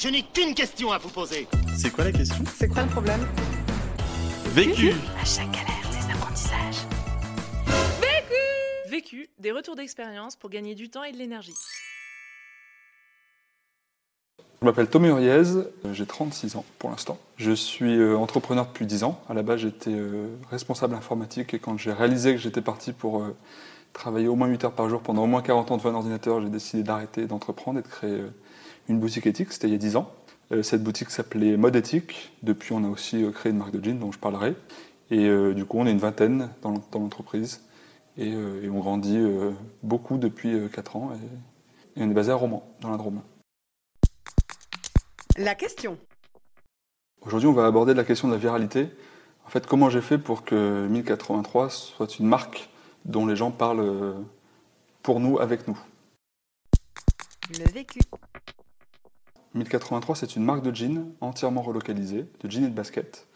Je n'ai qu'une question à vous poser. C'est quoi la question? C'est quoi le problème? Vécu À chaque galère, ses apprentissages. Vécu, des retours d'expérience pour gagner du temps et de l'énergie. Je m'appelle Thomas Uriez, j'ai 36 ans pour l'instant. Je suis euh, entrepreneur depuis 10 ans. À la base, j'étais euh, responsable informatique et quand j'ai réalisé que j'étais parti pour euh, travailler au moins 8 heures par jour pendant au moins 40 ans devant un ordinateur, j'ai décidé d'arrêter d'entreprendre et de créer une boutique éthique. C'était il y a 10 ans. Cette boutique s'appelait Mode Éthique. Depuis, on a aussi créé une marque de jeans dont je parlerai. Et du coup, on est une vingtaine dans l'entreprise. Et, on grandit beaucoup depuis 4 ans. Et, on est basé à Romans, dans la Drôme. La question. Aujourd'hui, on va aborder la question de la viralité. En fait, comment j'ai fait pour que 1083 soit une marque dont les gens parlent pour nous, avec nous? Le vécu. 1083, c'est une marque de jeans entièrement relocalisée, de jeans et de baskets.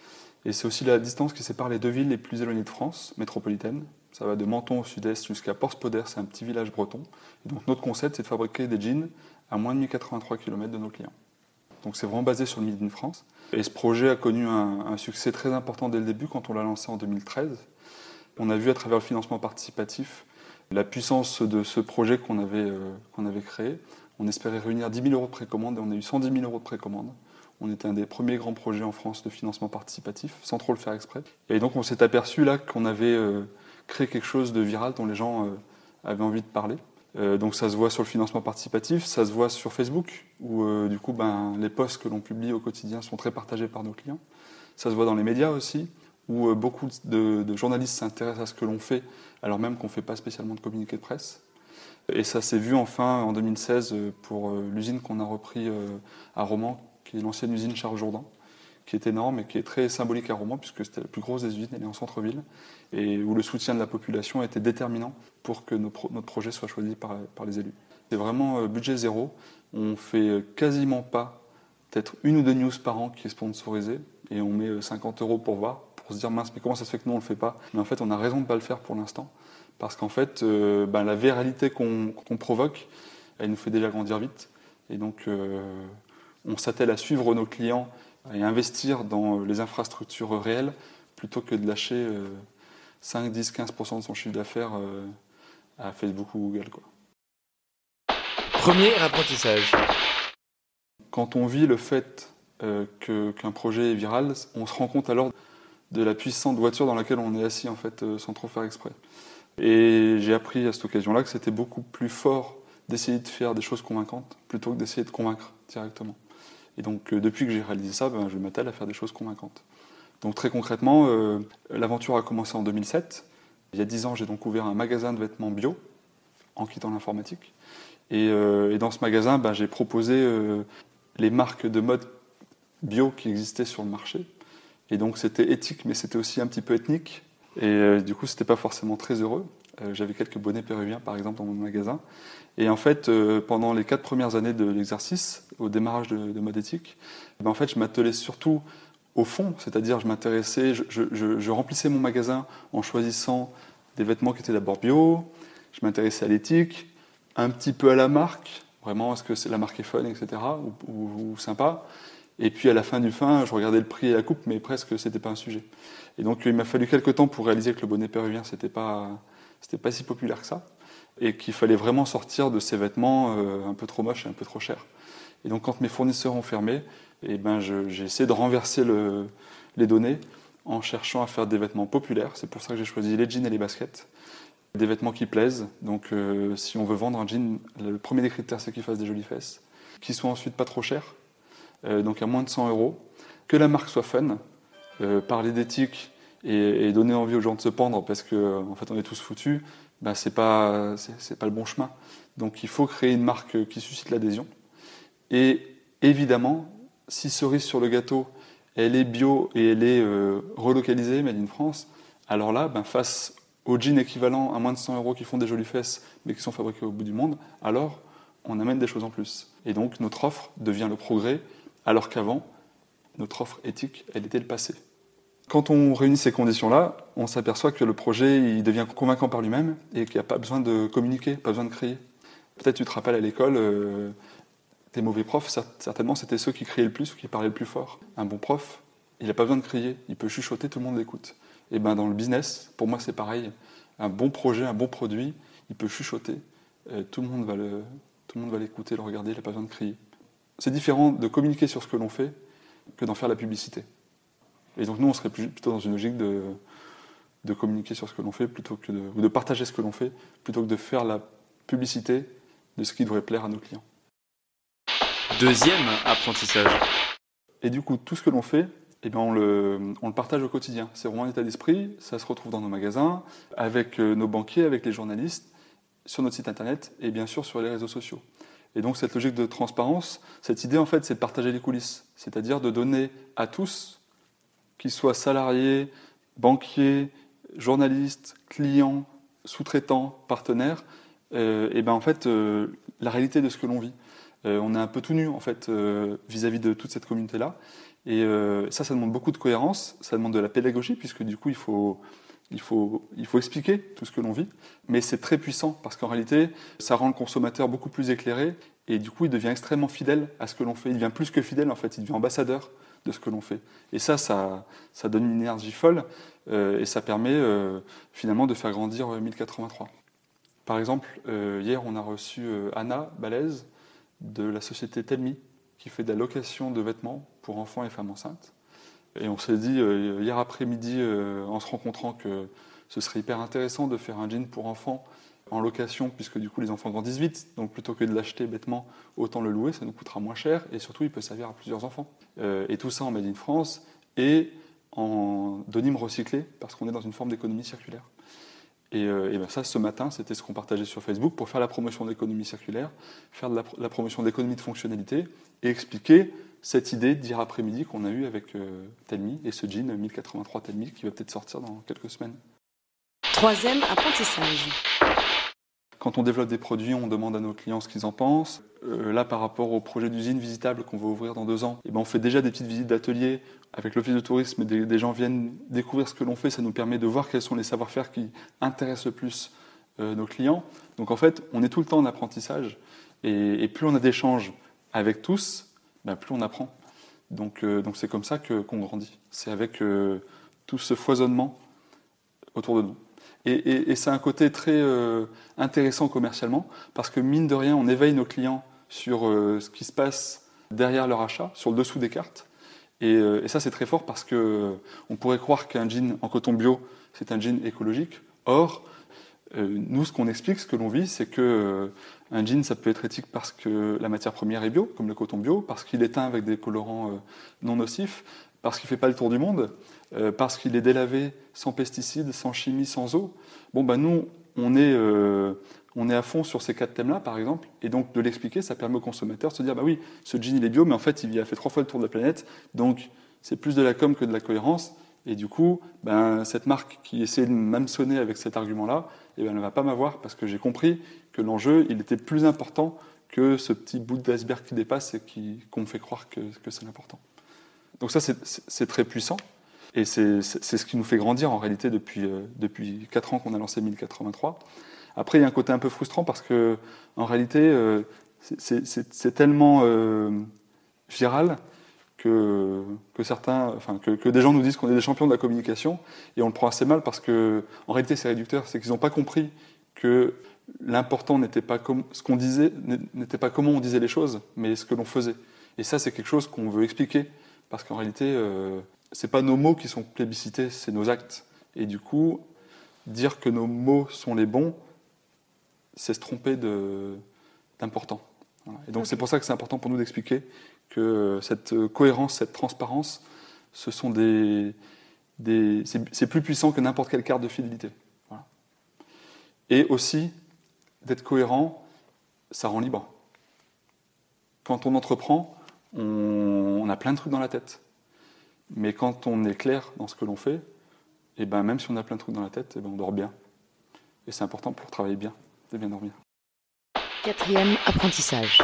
Et c'est aussi la distance qui sépare les deux villes les plus éloignées de France, métropolitaine. Ça va de Menton au sud-est jusqu'à Porspoder, c'est un petit village breton. Et donc notre concept, c'est de fabriquer des jeans à moins de 1083 km de nos clients. Donc c'est vraiment basé sur le Made in France. Et ce projet a connu un, succès très important dès le début quand on l'a lancé en 2013. On a vu à travers le financement participatif la puissance de ce projet qu'on avait, euh, qu'on avait créé. On espérait réunir 10 000 euros de précommande et on a eu 110 000 euros de précommande. On était un des premiers grands projets en France de financement participatif, sans trop le faire exprès. Et donc on s'est aperçu là qu'on avait euh, créé quelque chose de viral dont les gens euh, avaient envie de parler. donc ça se voit sur le financement participatif, ça se voit sur Facebook, où du coup ben, les posts que l'on publie au quotidien sont très partagés par nos clients. Ça se voit dans les médias aussi, où beaucoup de, de journalistes s'intéressent à ce que l'on fait, alors même qu'on ne fait pas spécialement de communiqué de presse. Et ça s'est vu enfin en 2016 euh, pour euh, l'usine qu'on a repris euh, à Romans, qui est l'ancienne usine Charles Jourdan, qui est énorme et qui est très symbolique à Romans, puisque c'était la plus grosse des usines, elle est en centre-ville, et où le soutien de la population était déterminant pour que notre projet soit choisi par, les élus. C'est vraiment budget zéro. On fait quasiment pas, peut-être une ou deux news par an qui est sponsorisée, et on met 50 euros pour voir, pour se dire mince, mais comment ça se fait que nous on le fait pas? Mais en fait, on a raison de ne pas le faire pour l'instant parce qu'en fait, euh, ben, la viralité qu'on provoque, elle nous fait déjà grandir vite. Et donc, euh, on s'attelle à suivre nos clients et investir dans les infrastructures réelles plutôt que de lâcher 5, 10, 15% de son chiffre d'affaires euh, à Facebook ou Google. Quoi. Premier apprentissage. Quand on vit le fait qu'un projet est viral, on se rend compte alors de la puissante voiture dans laquelle on est assis en fait, sans trop faire exprès. Et j'ai appris à cette occasion-là que c'était beaucoup plus fort d'essayer de faire des choses convaincantes plutôt que d'essayer de convaincre directement. Et donc euh, depuis que j'ai réalisé ça, ben, je m'attelle à faire des choses convaincantes. Donc très concrètement, euh, l'aventure a commencé en 2007. Il y a 10 ans, j'ai donc ouvert un magasin de vêtements bio en quittant l'informatique. Et, euh, dans ce magasin, ben, j'ai proposé les marques de mode bio qui existaient sur le marché. Et donc c'était éthique, mais c'était aussi un petit peu ethnique. Et euh, du coup, c'était pas forcément très heureux. Euh, j'avais quelques bonnets péruviens, par exemple, dans mon magasin. Et en fait, euh, pendant les quatre premières années de l'exercice, au démarrage de, mode éthique, ben, en fait, je m'attelais surtout au fond, c'est-à-dire je m'intéressais, je, remplissais mon magasin en choisissant des vêtements qui étaient d'abord bio, je m'intéressais à l'éthique, un petit peu à la marque, vraiment est-ce que la marque est fun, etc., ou, sympa. Et puis à la fin du fin, je regardais le prix et la coupe, mais presque c'était pas un sujet. Et donc il m'a fallu quelques temps pour réaliser que le bonnet péruvien, c'était pas, c'était pas si populaire que ça, et qu'il fallait vraiment sortir de ces vêtements euh, un peu trop moches et un peu trop chers. Et donc quand mes fournisseurs ont fermé, eh ben, j'ai essayé de renverser le, les données en cherchant à faire des vêtements populaires. C'est pour ça que j'ai choisi les jeans et les baskets. Des vêtements qui plaisent. Donc euh, si on veut vendre un jean, le premier des critères, c'est qu'il fasse des jolies fesses, qu'il soit ensuite pas trop cher, donc à moins de 100 euros, que la marque soit fun, euh, parler d'éthique et, donner envie aux gens de se pendre parce qu'en en fait on est tous foutus, bah, c'est pas pas le bon chemin. Donc il faut créer une marque qui suscite l'adhésion. Et évidemment, si cerise sur le gâteau, elle est bio et elle est euh, relocalisée, made in France, alors là, ben, face aux jeans équivalents à moins de 100 euros qui font des jolies fesses mais qui sont fabriqués au bout du monde, alors on amène des choses en plus. Et donc notre offre devient le progrès, alors qu'avant, notre offre éthique, elle était le passé. Quand on réunit ces conditions-là, on s'aperçoit que le projet il devient convaincant par lui-même et qu'il n'y a pas besoin de communiquer, pas besoin de créer. Peut-être tu te rappelles à l'école, euh, Des mauvais profs, cer- certainement, c'était ceux qui criaient le plus ou qui parlaient le plus fort. Un bon prof, il n'a pas besoin de crier, il peut chuchoter, tout le monde l'écoute. Et ben dans le business, pour moi, c'est pareil. Un bon projet, un bon produit, il peut chuchoter, euh, tout le monde va le, tout le monde va l'écouter, le regarder, il n'a pas besoin de crier. C'est différent de communiquer sur ce que l'on fait que d'en faire la publicité. Et donc nous, on serait plutôt dans une logique de, de communiquer sur ce que l'on fait plutôt que de, ou de partager ce que l'on fait plutôt que de faire la publicité de ce qui devrait plaire à nos clients. Deuxième apprentissage. Et du coup, tout ce que l'on fait, eh bien, on, le, on le partage au quotidien. C'est vraiment un état d'esprit, ça se retrouve dans nos magasins, avec euh, nos banquiers, avec les journalistes, sur notre site internet et bien sûr sur les réseaux sociaux. Et donc cette logique de transparence, cette idée en fait, c'est de partager les coulisses, c'est-à-dire de donner à tous, qu'ils soient salariés, banquiers, journalistes, clients, sous-traitants, partenaires, euh, et ben en fait euh, la réalité de ce que l'on vit. Euh, on est un peu tout nu en fait vis-à-vis de toute cette communauté-là. Et euh, ça, ça demande beaucoup de cohérence, ça demande de la pédagogie, puisque du coup, il faut, il faut, il faut expliquer tout ce que l'on vit. Mais c'est très puissant, parce qu'en réalité, ça rend le consommateur beaucoup plus éclairé, et du coup, il devient extrêmement fidèle à ce que l'on fait. Il devient plus que fidèle, en fait, il devient ambassadeur de ce que l'on fait. Et ça, ça, ça donne une énergie folle, euh, et ça permet euh, finalement de faire grandir euh, 1083. Par exemple, euh, hier, on a reçu euh, Anna Balèze de la société Telmi, qui fait de la location de vêtements pour enfants et femmes enceintes. Et on s'est dit euh, hier après-midi, euh, en se rencontrant, que ce serait hyper intéressant de faire un jean pour enfants en location, puisque du coup les enfants grandissent vite, donc plutôt que de l'acheter bêtement, autant le louer, ça nous coûtera moins cher, et surtout il peut servir à plusieurs enfants. Euh, et tout ça en Made in France, et en denim recyclé, parce qu'on est dans une forme d'économie circulaire. Et, euh, et ben ça, ce matin, c'était ce qu'on partageait sur Facebook pour faire la promotion de l'économie circulaire, faire la promotion d'économie de fonctionnalité et expliquer cette idée d'hier après-midi qu'on a eue avec euh, Telmi et ce jean 1083 Telmi qui va peut-être sortir dans quelques semaines. Troisième apprentissage. Quand on développe des produits, on demande à nos clients ce qu'ils en pensent. Euh, là, par rapport au projet d'usine visitable qu'on va ouvrir dans deux ans, eh ben, on fait déjà des petites visites d'atelier avec l'office de tourisme. Des, des gens viennent découvrir ce que l'on fait. Ça nous permet de voir quels sont les savoir-faire qui intéressent le plus euh, nos clients. Donc en fait, on est tout le temps en apprentissage. Et, plus on a d'échanges avec tous, ben, plus on apprend. Donc euh, donc c'est comme ça que- qu'on grandit. C'est avec tout ce foisonnement autour de nous. Et, c'est un côté très euh, intéressant commercialement, parce que mine de rien, on éveille nos clients sur euh, ce qui se passe derrière leur achat, sur le dessous des cartes. Et, euh, ça, c'est très fort parce que on pourrait croire qu'un jean en coton bio, c'est un jean écologique. Or, nous, ce qu'on explique, ce que l'on vit, c'est que un jean, ça peut être éthique parce que la matière première est bio, comme le coton bio, parce qu'il est teint avec des colorants non nocifs, parce qu'il ne fait pas le tour du monde, euh, parce qu'il est délavé sans pesticides, sans chimie, sans eau. Bon, ben nous, on est, euh, on est à fond sur ces quatre thèmes-là, par exemple, et donc de l'expliquer, ça permet aux consommateurs de se dire, bah oui, ce jean il est bio, mais en fait il a fait trois fois le tour de la planète, donc c'est plus de la com que de la cohérence, et du coup, ben, cette marque qui essaie de m'hameçonner avec cet argument-là, eh ben, elle ne va pas m'avoir, parce que j'ai compris que l'enjeu, il était plus important que ce petit bout d'iceberg qui dépasse et qu'on me fait croire que, que c'est l'important. Donc ça, c'est très puissant. Et c'est ce qui nous fait grandir en réalité depuis, euh, depuis 4 ans qu'on a lancé 1083. Après, il y a un côté un peu frustrant parce que en réalité, euh, c'est- tellement euh, viral que, que certains, enfin, que, que des gens nous disent qu'on est des champions de la communication et on le prend assez mal parce que en réalité, c'est réducteur. C'est qu'ils n'ont pas compris que l'important n'était pas ce qu'on disait, n'était pas comment on disait les choses, mais ce que l'on faisait. Et ça, c'est quelque chose qu'on veut expliquer parce qu'en réalité, c'est pas nos mots qui sont plébiscités, c'est nos actes. Et du coup, dire que nos mots sont les bons, c'est se tromper d'important. Voilà. Et donc c'est pour ça que c'est important pour nous d'expliquer que cette cohérence, cette transparence, ce sont des, des c'est c'est plus puissant que n'importe quelle carte de fidélité. Voilà. Et aussi d'être cohérent, ça rend libre. Quand on entreprend, on, on a plein de trucs dans la tête. Mais quand on est clair dans ce que l'on fait, et ben même si on a plein de trucs dans la tête, eh ben on dort bien. Et c'est important pour travailler bien, de bien dormir. Quatrième apprentissage.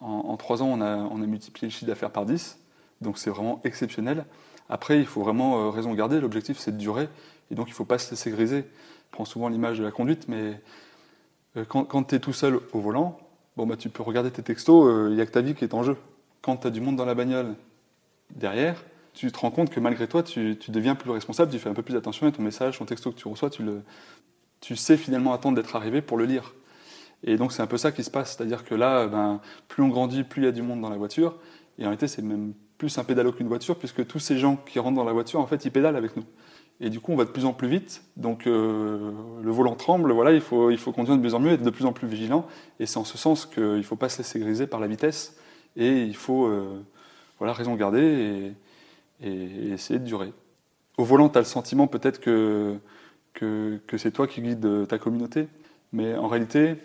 En, en trois ans, on a, on a multiplié le chiffre d'affaires par 10, donc c'est vraiment exceptionnel. Après, il faut vraiment euh, raison garder, l'objectif c'est de durer, et donc il ne faut pas se laisser griser. Je prends souvent l'image de la conduite, mais euh, quand, quand tu es tout seul au volant, bon, bah, tu peux regarder tes textos, il n'y a que ta vie qui est en jeu. Quand tu as du monde dans la bagnole derrière, tu te rends compte que malgré toi, tu, deviens plus responsable, tu fais un peu plus attention à ton message, ton texto que tu reçois, tu, le, tu sais finalement attendre d'être arrivé pour le lire. Et donc c'est un peu ça qui se passe, c'est-à-dire que là, ben, plus on grandit, plus il y a du monde dans la voiture, et en réalité c'est même plus un pédalo qu'une voiture, puisque tous ces gens qui rentrent dans la voiture, en fait, ils pédalent avec nous. Et du coup, on va de plus en plus vite, donc euh, le volant tremble, voilà, il faut, il faut conduire de mieux en mieux, être de plus en plus vigilant, et c'est en ce sens qu'il ne faut pas se laisser griser par la vitesse, et il faut euh, voilà, raison garder et, essayer de durer. Au volant, tu as le sentiment peut-être que, que, c'est toi qui guides ta communauté, mais en réalité,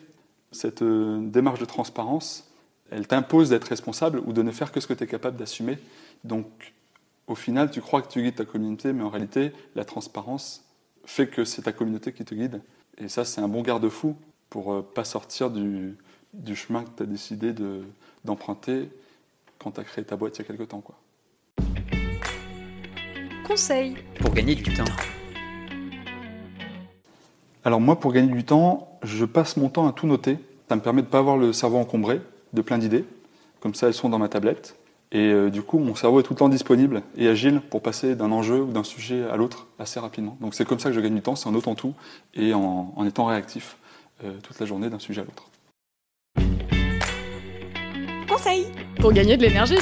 cette euh, démarche de transparence, elle t'impose d'être responsable ou de ne faire que ce que tu es capable d'assumer. Donc, au final, tu crois que tu guides ta communauté, mais en réalité, la transparence fait que c'est ta communauté qui te guide. Et ça, c'est un bon garde-fou pour ne euh, pas sortir du, chemin que tu as décidé d'emprunter quand tu as créé ta boîte il y a quelque temps. Quoi. Conseil pour gagner du temps. Alors moi, pour gagner du temps, je passe mon temps à tout noter. Ça me permet de ne pas avoir le cerveau encombré de plein d'idées. Comme ça, elles sont dans ma tablette. Et euh, du coup, mon cerveau est tout le temps disponible et agile pour passer d'un enjeu ou d'un sujet à l'autre assez rapidement. Donc c'est comme ça que je gagne du temps, c'est en notant tout et en, étant réactif euh, toute la journée d'un sujet à l'autre. Conseil Pour gagner de l'énergie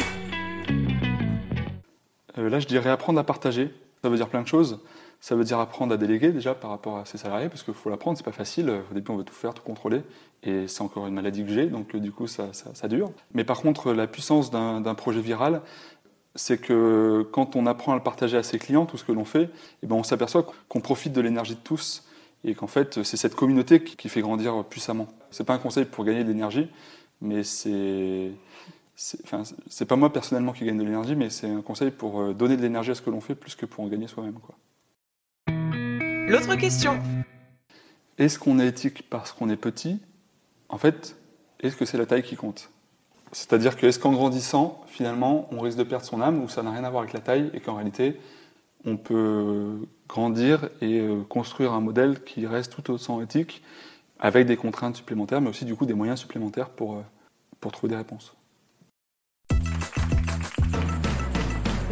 euh, Là, je dirais apprendre à partager. Ça veut dire plein de choses. Ça veut dire apprendre à déléguer déjà par rapport à ses salariés, parce qu'il faut l'apprendre, c'est pas facile. Au début, on veut tout faire, tout contrôler, et c'est encore une maladie que j'ai, donc du coup, ça, ça, dure. Mais par contre, la puissance d'un projet viral, c'est que quand on apprend à le partager à ses clients, tout ce que l'on fait, eh ben on s'aperçoit qu'on profite de l'énergie de tous, et qu'en fait, c'est cette communauté qui fait grandir puissamment. C'est pas un conseil pour gagner de l'énergie, mais c'est Enfin, c'est pas moi personnellement qui gagne de l'énergie, mais c'est un conseil pour euh, donner de l'énergie à ce que l'on fait plus que pour en gagner soi-même. Quoi. L'autre question. Est-ce qu'on est éthique parce qu'on est petit? En fait, est-ce que c'est la taille qui compte? C'est-à-dire que est-ce qu'en grandissant, finalement, on risque de perdre son âme ou ça n'a rien à voir avec la taille et qu'en réalité, on peut grandir et euh, construire un modèle qui reste tout autant éthique avec des contraintes supplémentaires, mais aussi du coup des moyens supplémentaires pour, euh, pour trouver des réponses?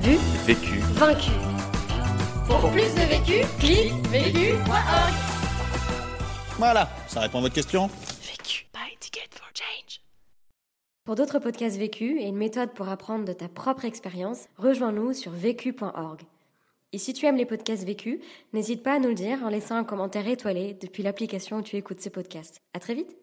Vu Vécu Vaincu pour plus de vécu, clique vécu.org. Voilà, ça répond à votre question Vécu. Buy ticket for change. Pour d'autres podcasts vécus et une méthode pour apprendre de ta propre expérience, rejoins-nous sur vécu.org. Et si tu aimes les podcasts vécus, n'hésite pas à nous le dire en laissant un commentaire étoilé depuis l'application où tu écoutes ce podcast. À très vite